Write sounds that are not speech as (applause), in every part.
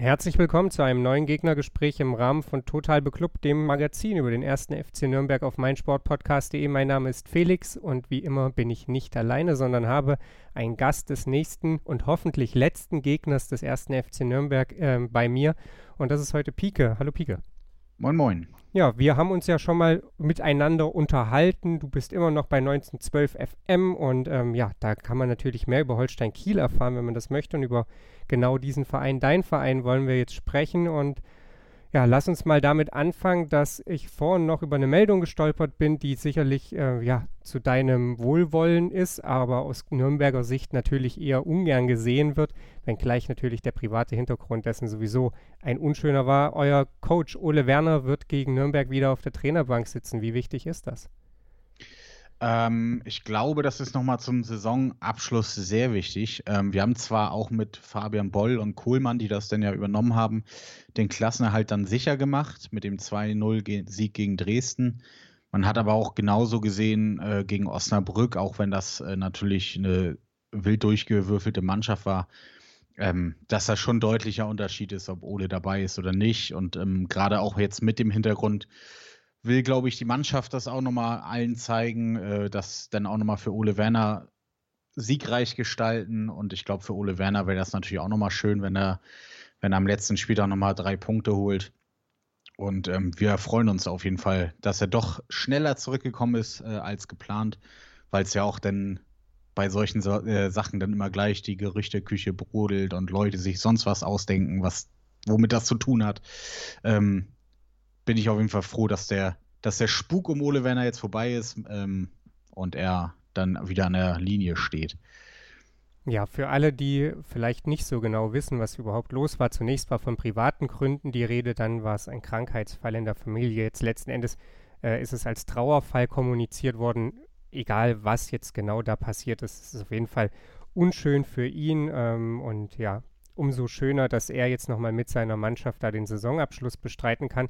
Herzlich willkommen zu einem neuen Gegnergespräch im Rahmen von Total Beklubbt, dem Magazin über den ersten FC Nürnberg auf meinsportpodcast.de. Mein Name ist Felix und wie immer bin ich nicht alleine, sondern habe einen Gast des nächsten und hoffentlich letzten Gegners des ersten FC Nürnberg äh, bei mir. Und das ist heute Pike. Hallo Pike. Moin, moin. Ja, wir haben uns ja schon mal miteinander unterhalten. Du bist immer noch bei 1912 FM und ähm, ja, da kann man natürlich mehr über Holstein Kiel erfahren, wenn man das möchte und über genau diesen Verein, dein Verein, wollen wir jetzt sprechen und ja, lass uns mal damit anfangen, dass ich vorhin noch über eine Meldung gestolpert bin, die sicherlich äh, ja, zu deinem Wohlwollen ist, aber aus Nürnberger Sicht natürlich eher ungern gesehen wird, wenngleich natürlich der private Hintergrund dessen sowieso ein unschöner war. Euer Coach Ole Werner wird gegen Nürnberg wieder auf der Trainerbank sitzen. Wie wichtig ist das? Ähm, ich glaube, das ist nochmal zum Saisonabschluss sehr wichtig. Ähm, wir haben zwar auch mit Fabian Boll und Kohlmann, die das dann ja übernommen haben, den Klassenerhalt dann sicher gemacht mit dem 2-0-Sieg gegen Dresden. Man hat aber auch genauso gesehen äh, gegen Osnabrück, auch wenn das äh, natürlich eine wild durchgewürfelte Mannschaft war, ähm, dass da schon deutlicher Unterschied ist, ob Ole dabei ist oder nicht. Und ähm, gerade auch jetzt mit dem Hintergrund, will, glaube ich, die Mannschaft das auch nochmal allen zeigen, äh, das dann auch nochmal für Ole Werner siegreich gestalten. Und ich glaube, für Ole Werner wäre das natürlich auch nochmal schön, wenn er, wenn er am letzten Spieltag nochmal drei Punkte holt. Und ähm, wir freuen uns auf jeden Fall, dass er doch schneller zurückgekommen ist äh, als geplant, weil es ja auch dann bei solchen so äh, Sachen dann immer gleich die Gerüchteküche brodelt und Leute sich sonst was ausdenken, was womit das zu tun hat. Ähm, bin ich auf jeden Fall froh, dass der, dass der Spuk um Ole Werner jetzt vorbei ist ähm, und er dann wieder an der Linie steht. Ja, für alle, die vielleicht nicht so genau wissen, was überhaupt los war. Zunächst war von privaten Gründen die Rede, dann war es ein Krankheitsfall in der Familie. Jetzt letzten Endes äh, ist es als Trauerfall kommuniziert worden. Egal, was jetzt genau da passiert ist, ist es auf jeden Fall unschön für ihn. Ähm, und ja, umso schöner, dass er jetzt nochmal mit seiner Mannschaft da den Saisonabschluss bestreiten kann.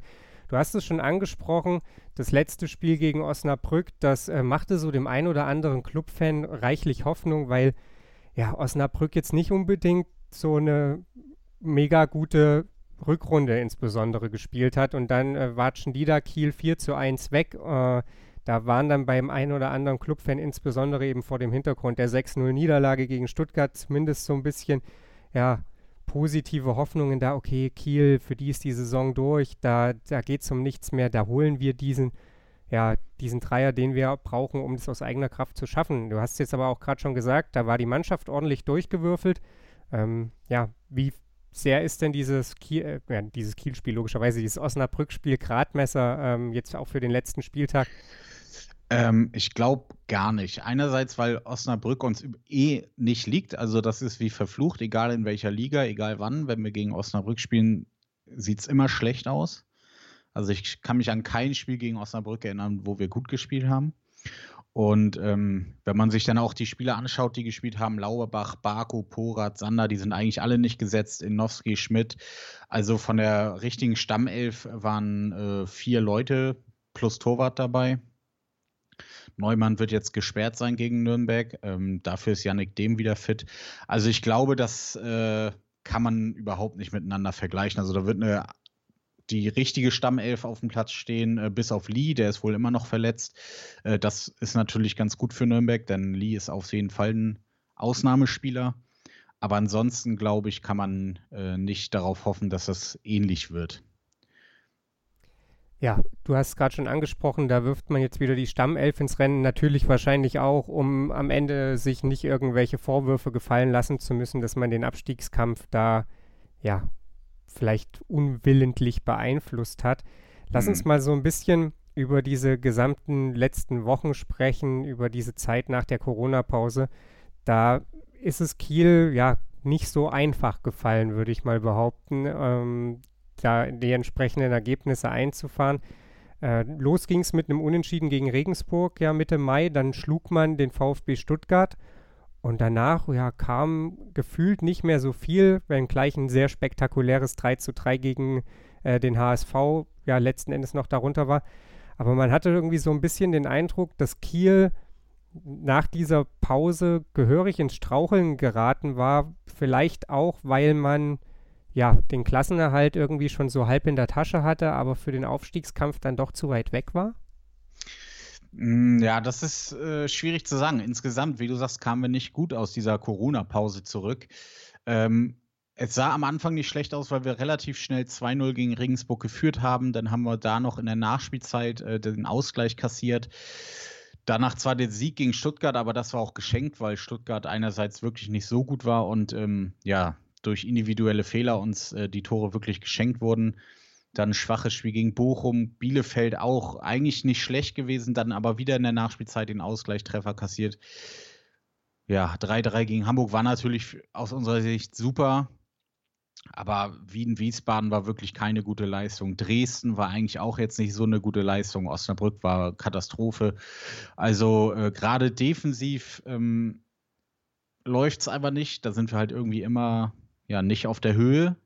Du hast es schon angesprochen, das letzte Spiel gegen Osnabrück, das äh, machte so dem einen oder anderen Clubfan reichlich Hoffnung, weil ja Osnabrück jetzt nicht unbedingt so eine mega gute Rückrunde insbesondere gespielt hat und dann äh, watschen die da Kiel 4 zu 1 weg. Äh, da waren dann beim einen oder anderen Clubfan insbesondere eben vor dem Hintergrund der 6-0 Niederlage gegen Stuttgart zumindest so ein bisschen ja, positive Hoffnungen da, okay, Kiel, für die ist die Saison durch, da, da geht es um nichts mehr, da holen wir diesen, ja, diesen Dreier, den wir brauchen, um das aus eigener Kraft zu schaffen. Du hast jetzt aber auch gerade schon gesagt, da war die Mannschaft ordentlich durchgewürfelt. Ähm, ja, wie sehr ist denn dieses Kiel, äh, dieses Kiel-Spiel logischerweise, dieses Osnabrück-Spiel Gradmesser ähm, jetzt auch für den letzten Spieltag? Ähm, ich glaube gar nicht. Einerseits, weil Osnabrück uns eh nicht liegt. Also das ist wie verflucht, egal in welcher Liga, egal wann. Wenn wir gegen Osnabrück spielen, sieht es immer schlecht aus. Also ich kann mich an kein Spiel gegen Osnabrück erinnern, wo wir gut gespielt haben. Und ähm, wenn man sich dann auch die Spieler anschaut, die gespielt haben, Lauerbach, Barko, Porat, Sander, die sind eigentlich alle nicht gesetzt, Inowski, Schmidt. Also von der richtigen Stammelf waren äh, vier Leute plus Torwart dabei. Neumann wird jetzt gesperrt sein gegen Nürnberg. Ähm, dafür ist Yannick Dem wieder fit. Also ich glaube, das äh, kann man überhaupt nicht miteinander vergleichen. Also da wird eine die richtige Stammelf auf dem Platz stehen, äh, bis auf Lee, der ist wohl immer noch verletzt. Äh, das ist natürlich ganz gut für Nürnberg, denn Lee ist auf jeden Fall ein Ausnahmespieler. Aber ansonsten, glaube ich, kann man äh, nicht darauf hoffen, dass das ähnlich wird. Ja, du hast es gerade schon angesprochen, da wirft man jetzt wieder die Stammelf ins Rennen, natürlich wahrscheinlich auch, um am Ende sich nicht irgendwelche Vorwürfe gefallen lassen zu müssen, dass man den Abstiegskampf da, ja, vielleicht unwillentlich beeinflusst hat. Lass mhm. uns mal so ein bisschen über diese gesamten letzten Wochen sprechen, über diese Zeit nach der Corona-Pause. Da ist es Kiel ja nicht so einfach gefallen, würde ich mal behaupten. Ähm, da die entsprechenden Ergebnisse einzufahren. Äh, los ging es mit einem Unentschieden gegen Regensburg ja Mitte Mai, dann schlug man den VfB Stuttgart Und danach ja, kam gefühlt nicht mehr so viel, wenngleich ein sehr spektakuläres 3 zu 3 gegen äh, den HSV ja letzten Endes noch darunter war. Aber man hatte irgendwie so ein bisschen den Eindruck, dass Kiel nach dieser Pause gehörig ins Straucheln geraten war. Vielleicht auch, weil man ja den Klassenerhalt irgendwie schon so halb in der Tasche hatte, aber für den Aufstiegskampf dann doch zu weit weg war. Mm, ja, das ist äh, schwierig zu sagen. Insgesamt, wie du sagst, kamen wir nicht gut aus dieser Corona-Pause zurück. Ähm, es sah am Anfang nicht schlecht aus, weil wir relativ schnell 2-0 gegen Regensburg geführt haben. Dann haben wir da noch in der Nachspielzeit äh, den Ausgleich kassiert. Danach zwar den Sieg gegen Stuttgart, aber das war auch geschenkt, weil Stuttgart einerseits wirklich nicht so gut war und ähm, ja, durch individuelle Fehler uns äh, die Tore wirklich geschenkt wurden. Dann schwaches Spiel gegen Bochum, Bielefeld auch eigentlich nicht schlecht gewesen, dann aber wieder in der Nachspielzeit den Ausgleichstreffer kassiert. Ja, 3-3 gegen Hamburg war natürlich aus unserer Sicht super. Aber Wien-Wiesbaden war wirklich keine gute Leistung. Dresden war eigentlich auch jetzt nicht so eine gute Leistung. Osnabrück war Katastrophe. Also äh, gerade defensiv ähm, läuft es einfach nicht. Da sind wir halt irgendwie immer ja nicht auf der Höhe.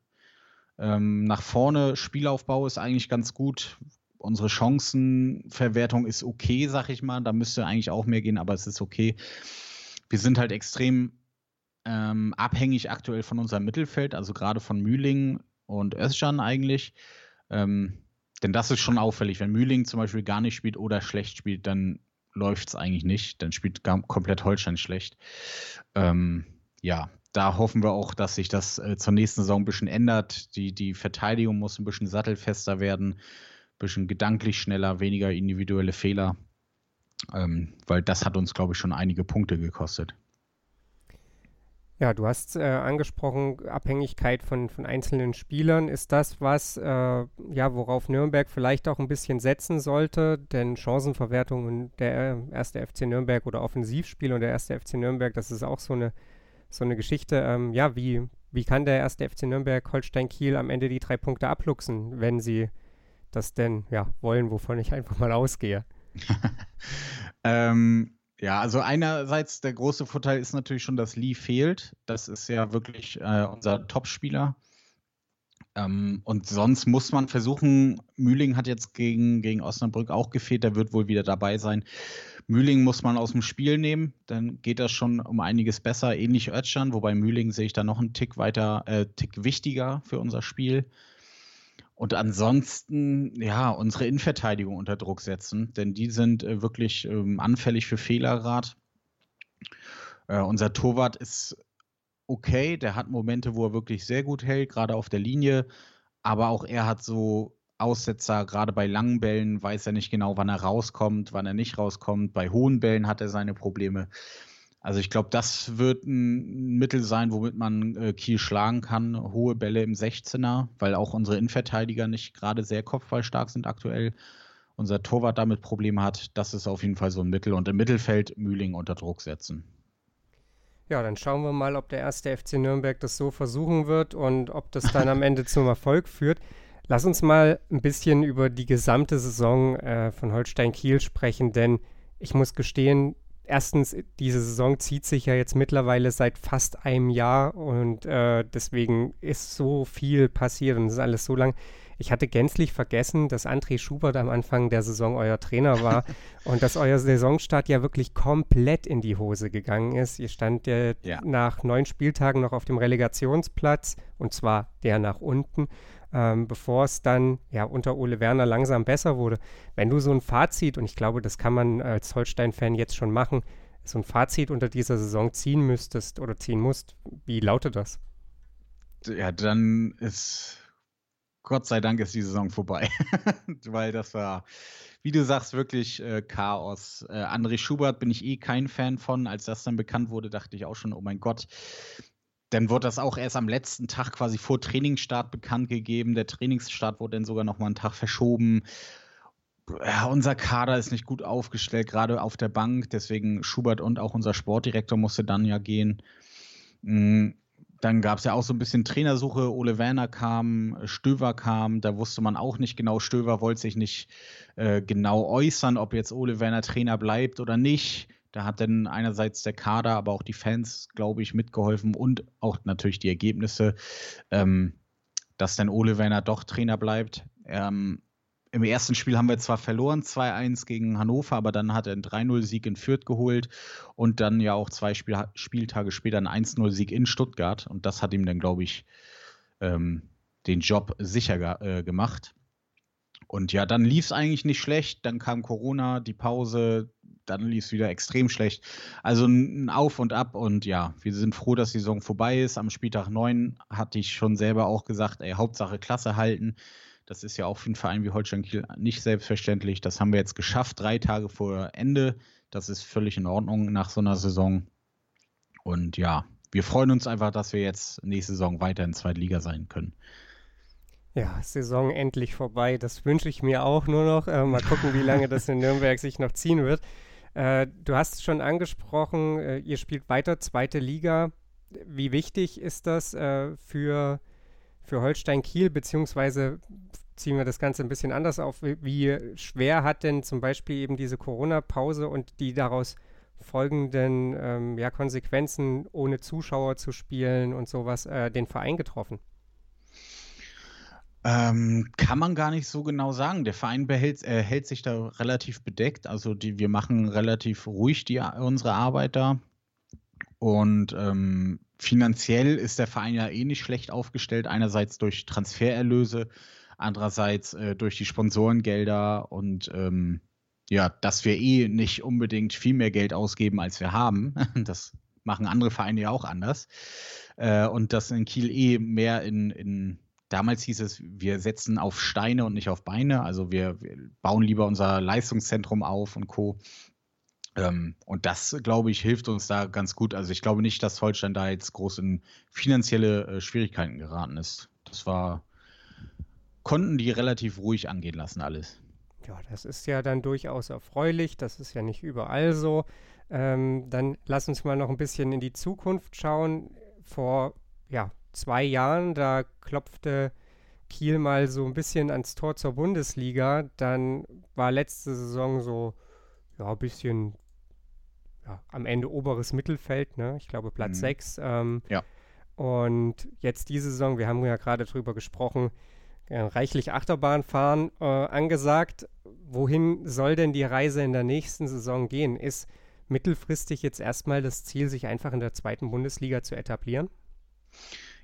Ähm, nach vorne Spielaufbau ist eigentlich ganz gut. Unsere Chancenverwertung ist okay, sag ich mal. Da müsste eigentlich auch mehr gehen, aber es ist okay. Wir sind halt extrem ähm, abhängig aktuell von unserem Mittelfeld, also gerade von Mühling und Özcan eigentlich. Ähm, denn das ist schon auffällig. Wenn Mühling zum Beispiel gar nicht spielt oder schlecht spielt, dann läuft es eigentlich nicht. Dann spielt komplett Holstein schlecht. Ähm, ja, da hoffen wir auch, dass sich das äh, zur nächsten Saison ein bisschen ändert. Die, die Verteidigung muss ein bisschen sattelfester werden, ein bisschen gedanklich schneller, weniger individuelle Fehler. Ähm, weil das hat uns, glaube ich, schon einige Punkte gekostet. Ja, du hast äh, angesprochen, Abhängigkeit von, von einzelnen Spielern. Ist das was, äh, ja, worauf Nürnberg vielleicht auch ein bisschen setzen sollte? Denn Chancenverwertung und der erste FC Nürnberg oder Offensivspiel und der erste FC Nürnberg, das ist auch so eine, so eine Geschichte. Ähm, ja, wie, wie kann der erste FC Nürnberg Holstein Kiel am Ende die drei Punkte abluchsen, wenn sie das denn ja wollen, wovon ich einfach mal ausgehe? (laughs) ähm, ja, also einerseits der große Vorteil ist natürlich schon, dass Lee fehlt. Das ist ja wirklich äh, unser Topspieler. Ähm, und sonst muss man versuchen, Mühling hat jetzt gegen, gegen Osnabrück auch gefehlt, der wird wohl wieder dabei sein. Mühling muss man aus dem Spiel nehmen, dann geht das schon um einiges besser, ähnlich Özcan, wobei Mühling sehe ich da noch einen Tick weiter, äh, Tick wichtiger für unser Spiel. Und ansonsten, ja, unsere Innenverteidigung unter Druck setzen, denn die sind äh, wirklich ähm, anfällig für Fehlerrat. Äh, unser Torwart ist okay, der hat Momente, wo er wirklich sehr gut hält, gerade auf der Linie, aber auch er hat so Aussetzer, gerade bei langen Bällen weiß er nicht genau, wann er rauskommt, wann er nicht rauskommt. Bei hohen Bällen hat er seine Probleme. Also ich glaube, das wird ein Mittel sein, womit man äh, Kiel schlagen kann. Hohe Bälle im 16er, weil auch unsere Innenverteidiger nicht gerade sehr kopfballstark sind aktuell. Unser Torwart damit Probleme hat. Das ist auf jeden Fall so ein Mittel. Und im Mittelfeld Mühling unter Druck setzen. Ja, dann schauen wir mal, ob der erste FC Nürnberg das so versuchen wird und ob das dann am Ende zum Erfolg führt. Lass uns mal ein bisschen über die gesamte Saison äh, von Holstein Kiel sprechen, denn ich muss gestehen, erstens, diese Saison zieht sich ja jetzt mittlerweile seit fast einem Jahr und äh, deswegen ist so viel passiert und es ist alles so lang. Ich hatte gänzlich vergessen, dass André Schubert am Anfang der Saison euer Trainer war (laughs) und dass euer Saisonstart ja wirklich komplett in die Hose gegangen ist. Ihr stand ja, ja. nach neun Spieltagen noch auf dem Relegationsplatz und zwar der nach unten ähm, bevor es dann ja unter Ole Werner langsam besser wurde. Wenn du so ein Fazit, und ich glaube, das kann man als Holstein-Fan jetzt schon machen, so ein Fazit unter dieser Saison ziehen müsstest oder ziehen musst, wie lautet das? Ja, dann ist Gott sei Dank ist die Saison vorbei, (laughs) weil das war, wie du sagst, wirklich äh, Chaos. Äh, André Schubert bin ich eh kein Fan von. Als das dann bekannt wurde, dachte ich auch schon, oh mein Gott, dann wurde das auch erst am letzten Tag quasi vor Trainingsstart bekannt gegeben. Der Trainingsstart wurde dann sogar noch mal einen Tag verschoben. Ja, unser Kader ist nicht gut aufgestellt, gerade auf der Bank. Deswegen Schubert und auch unser Sportdirektor musste dann ja gehen. Mm, dann gab es ja auch so ein bisschen Trainersuche. Ole Werner kam, Stöver kam. Da wusste man auch nicht genau. Stöver wollte sich nicht äh, genau äußern, ob jetzt Ole Werner Trainer bleibt oder nicht. Da hat dann einerseits der Kader, aber auch die Fans, glaube ich, mitgeholfen und auch natürlich die Ergebnisse, ähm, dass dann Ole Werner doch Trainer bleibt. Ähm, Im ersten Spiel haben wir zwar verloren, 2-1 gegen Hannover, aber dann hat er einen 3-0-Sieg in Fürth geholt und dann ja auch zwei Spiel Spieltage später einen 1-0-Sieg in Stuttgart. Und das hat ihm dann, glaube ich, ähm, den Job sicher äh, gemacht. Und ja, dann lief es eigentlich nicht schlecht. Dann kam Corona, die Pause, dann lief es wieder extrem schlecht. Also ein Auf und Ab. Und ja, wir sind froh, dass die Saison vorbei ist. Am Spieltag 9 hatte ich schon selber auch gesagt, ey, Hauptsache Klasse halten. Das ist ja auch für einen Verein wie Holstein Kiel nicht selbstverständlich. Das haben wir jetzt geschafft, drei Tage vor Ende. Das ist völlig in Ordnung nach so einer Saison. Und ja, wir freuen uns einfach, dass wir jetzt nächste Saison weiter in zweiter Liga sein können. Ja, Saison endlich vorbei. Das wünsche ich mir auch nur noch. Äh, mal gucken, wie lange das in Nürnberg sich noch ziehen wird. Äh, du hast es schon angesprochen, äh, ihr spielt weiter zweite Liga. Wie wichtig ist das äh, für, für Holstein Kiel, beziehungsweise ziehen wir das Ganze ein bisschen anders auf. Wie schwer hat denn zum Beispiel eben diese Corona-Pause und die daraus folgenden ähm, ja, Konsequenzen, ohne Zuschauer zu spielen und sowas, äh, den Verein getroffen? Ähm, kann man gar nicht so genau sagen. Der Verein behält, äh, hält sich da relativ bedeckt. Also die, wir machen relativ ruhig die, unsere Arbeit da. Und ähm, finanziell ist der Verein ja eh nicht schlecht aufgestellt. Einerseits durch Transfererlöse, andererseits äh, durch die Sponsorengelder und ähm, ja, dass wir eh nicht unbedingt viel mehr Geld ausgeben, als wir haben. (laughs) Das machen andere Vereine ja auch anders. Äh, und dass in Kiel eh mehr in, in Damals hieß es, wir setzen auf Steine und nicht auf Beine. Also wir, wir bauen lieber unser Leistungszentrum auf und Co. Ähm, und das, glaube ich, hilft uns da ganz gut. Also ich glaube nicht, dass Holstein da jetzt groß in finanzielle äh, Schwierigkeiten geraten ist. Das war, konnten die relativ ruhig angehen lassen, alles. Ja, das ist ja dann durchaus erfreulich. Das ist ja nicht überall so. Ähm, dann lass uns mal noch ein bisschen in die Zukunft schauen. Vor ja, zwei Jahren, da klopfte Kiel mal so ein bisschen ans Tor zur Bundesliga. Dann war letzte Saison so, ja, ein bisschen ja, am Ende oberes Mittelfeld, ne? Ich glaube Platz mhm. 6. Ähm, ja. Und jetzt diese Saison, wir haben ja gerade drüber gesprochen, äh, reichlich Achterbahnfahren äh, angesagt. Wohin soll denn die Reise in der nächsten Saison gehen? Ist mittelfristig jetzt erstmal das Ziel, sich einfach in der zweiten Bundesliga zu etablieren?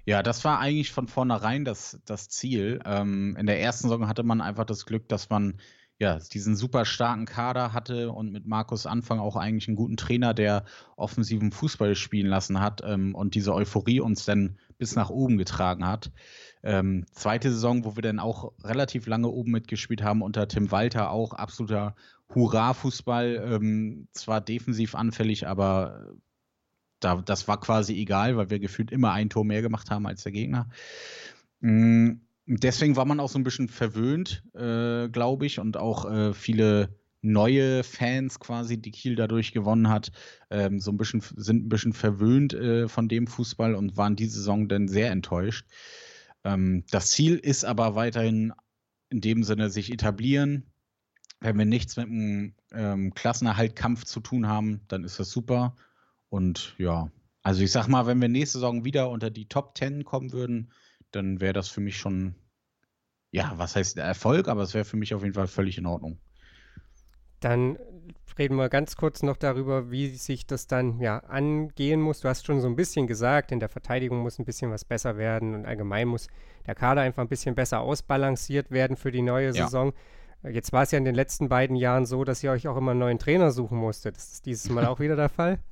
Ja, das war eigentlich von vornherein das, das Ziel. Ähm, in der ersten Saison hatte man einfach das Glück, dass man ja, diesen super starken Kader hatte und mit Markus Anfang auch eigentlich einen guten Trainer, der offensiven Fußball spielen lassen hat ähm, und diese Euphorie uns dann bis nach oben getragen hat. Ähm, zweite Saison, wo wir dann auch relativ lange oben mitgespielt haben, unter Tim Walter auch absoluter Hurra-Fußball, ähm, zwar defensiv anfällig, aber da, das war quasi egal, weil wir gefühlt immer ein Tor mehr gemacht haben als der Gegner. Mhm. Deswegen war man auch so ein bisschen verwöhnt, äh, glaube ich, und auch äh, viele neue Fans quasi, die Kiel dadurch gewonnen hat, ähm, so ein bisschen sind ein bisschen verwöhnt äh, von dem Fußball und waren diese Saison dann sehr enttäuscht. Ähm, das Ziel ist aber weiterhin in dem Sinne sich etablieren. Wenn wir nichts mit einem ähm, Klassenerhaltkampf zu tun haben, dann ist das super. Und ja, also ich sag mal, wenn wir nächste Saison wieder unter die Top 10 kommen würden, dann wäre das für mich schon, ja, was heißt Erfolg, aber es wäre für mich auf jeden Fall völlig in Ordnung. Dann reden wir ganz kurz noch darüber, wie sich das dann ja angehen muss. Du hast schon so ein bisschen gesagt, in der Verteidigung muss ein bisschen was besser werden und allgemein muss der Kader einfach ein bisschen besser ausbalanciert werden für die neue Saison. Ja. Jetzt war es ja in den letzten beiden Jahren so, dass ihr euch auch immer einen neuen Trainer suchen musstet. Das ist dieses Mal auch wieder der Fall? (laughs)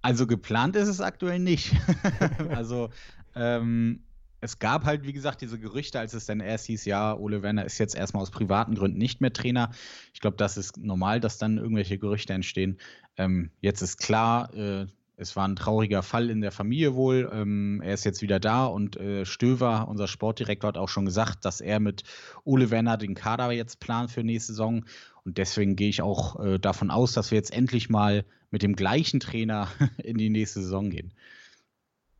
Also geplant ist es aktuell nicht. (laughs) also ähm, es gab halt, wie gesagt, diese Gerüchte, als es dann erst hieß, ja, Ole Werner ist jetzt erstmal aus privaten Gründen nicht mehr Trainer. Ich glaube, das ist normal, dass dann irgendwelche Gerüchte entstehen. Ähm, jetzt ist klar, äh, es war ein trauriger Fall in der Familie wohl. Ähm, er ist jetzt wieder da und äh, Stöver, unser Sportdirektor, hat auch schon gesagt, dass er mit Ole Werner den Kader jetzt plant für nächste Saison. Und deswegen gehe ich auch äh, davon aus, dass wir jetzt endlich mal mit dem gleichen Trainer (laughs) in die nächste Saison gehen.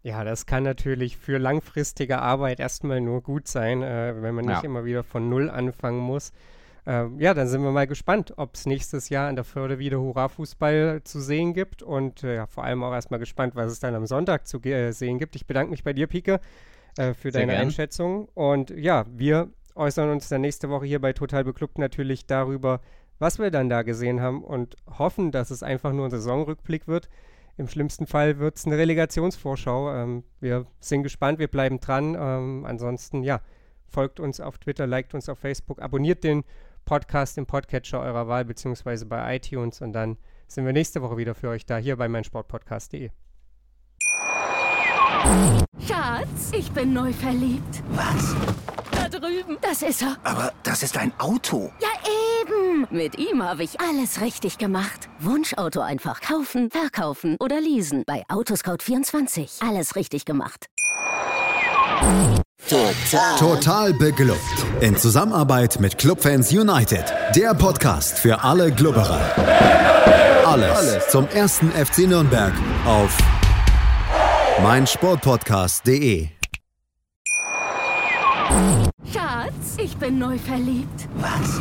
Ja, das kann natürlich für langfristige Arbeit erstmal nur gut sein, äh, wenn man nicht ja. immer wieder von Null anfangen muss. ähm, ja, dann sind wir mal gespannt, ob es nächstes Jahr an der Förde wieder Hurra-Fußball zu sehen gibt und äh, ja, vor allem auch erstmal gespannt, was es dann am Sonntag zu äh, sehen gibt. Ich bedanke mich bei dir, Pike, äh, für Sehr deine gern. Einschätzung. Und ja, wir äußern uns dann nächste Woche hier bei Total Beklubbt natürlich darüber, was wir dann da gesehen haben und hoffen, dass es einfach nur ein Saisonrückblick wird. Im schlimmsten Fall wird es eine Relegationsvorschau. Ähm, wir sind gespannt, wir bleiben dran. Ähm, ansonsten, ja, folgt uns auf Twitter, liked uns auf Facebook, abonniert den Podcast im Podcatcher eurer Wahl, beziehungsweise bei iTunes. Und dann sind wir nächste Woche wieder für euch da, hier bei meinsportpodcast.de. Schatz, ich bin neu verliebt. Was? Da drüben. Das ist er. Aber das ist ein Auto. Ja, eben. Mit ihm habe ich alles richtig gemacht. Wunschauto einfach kaufen, verkaufen oder leasen. Bei Autoscout24. Alles richtig gemacht. Total. Total beglückt. In Zusammenarbeit mit Clubfans United. Der Podcast für alle Glubberer. Alles, Alles zum ersten FC Nürnberg auf meinsportpodcast.de. Schatz, ich bin neu verliebt. Was?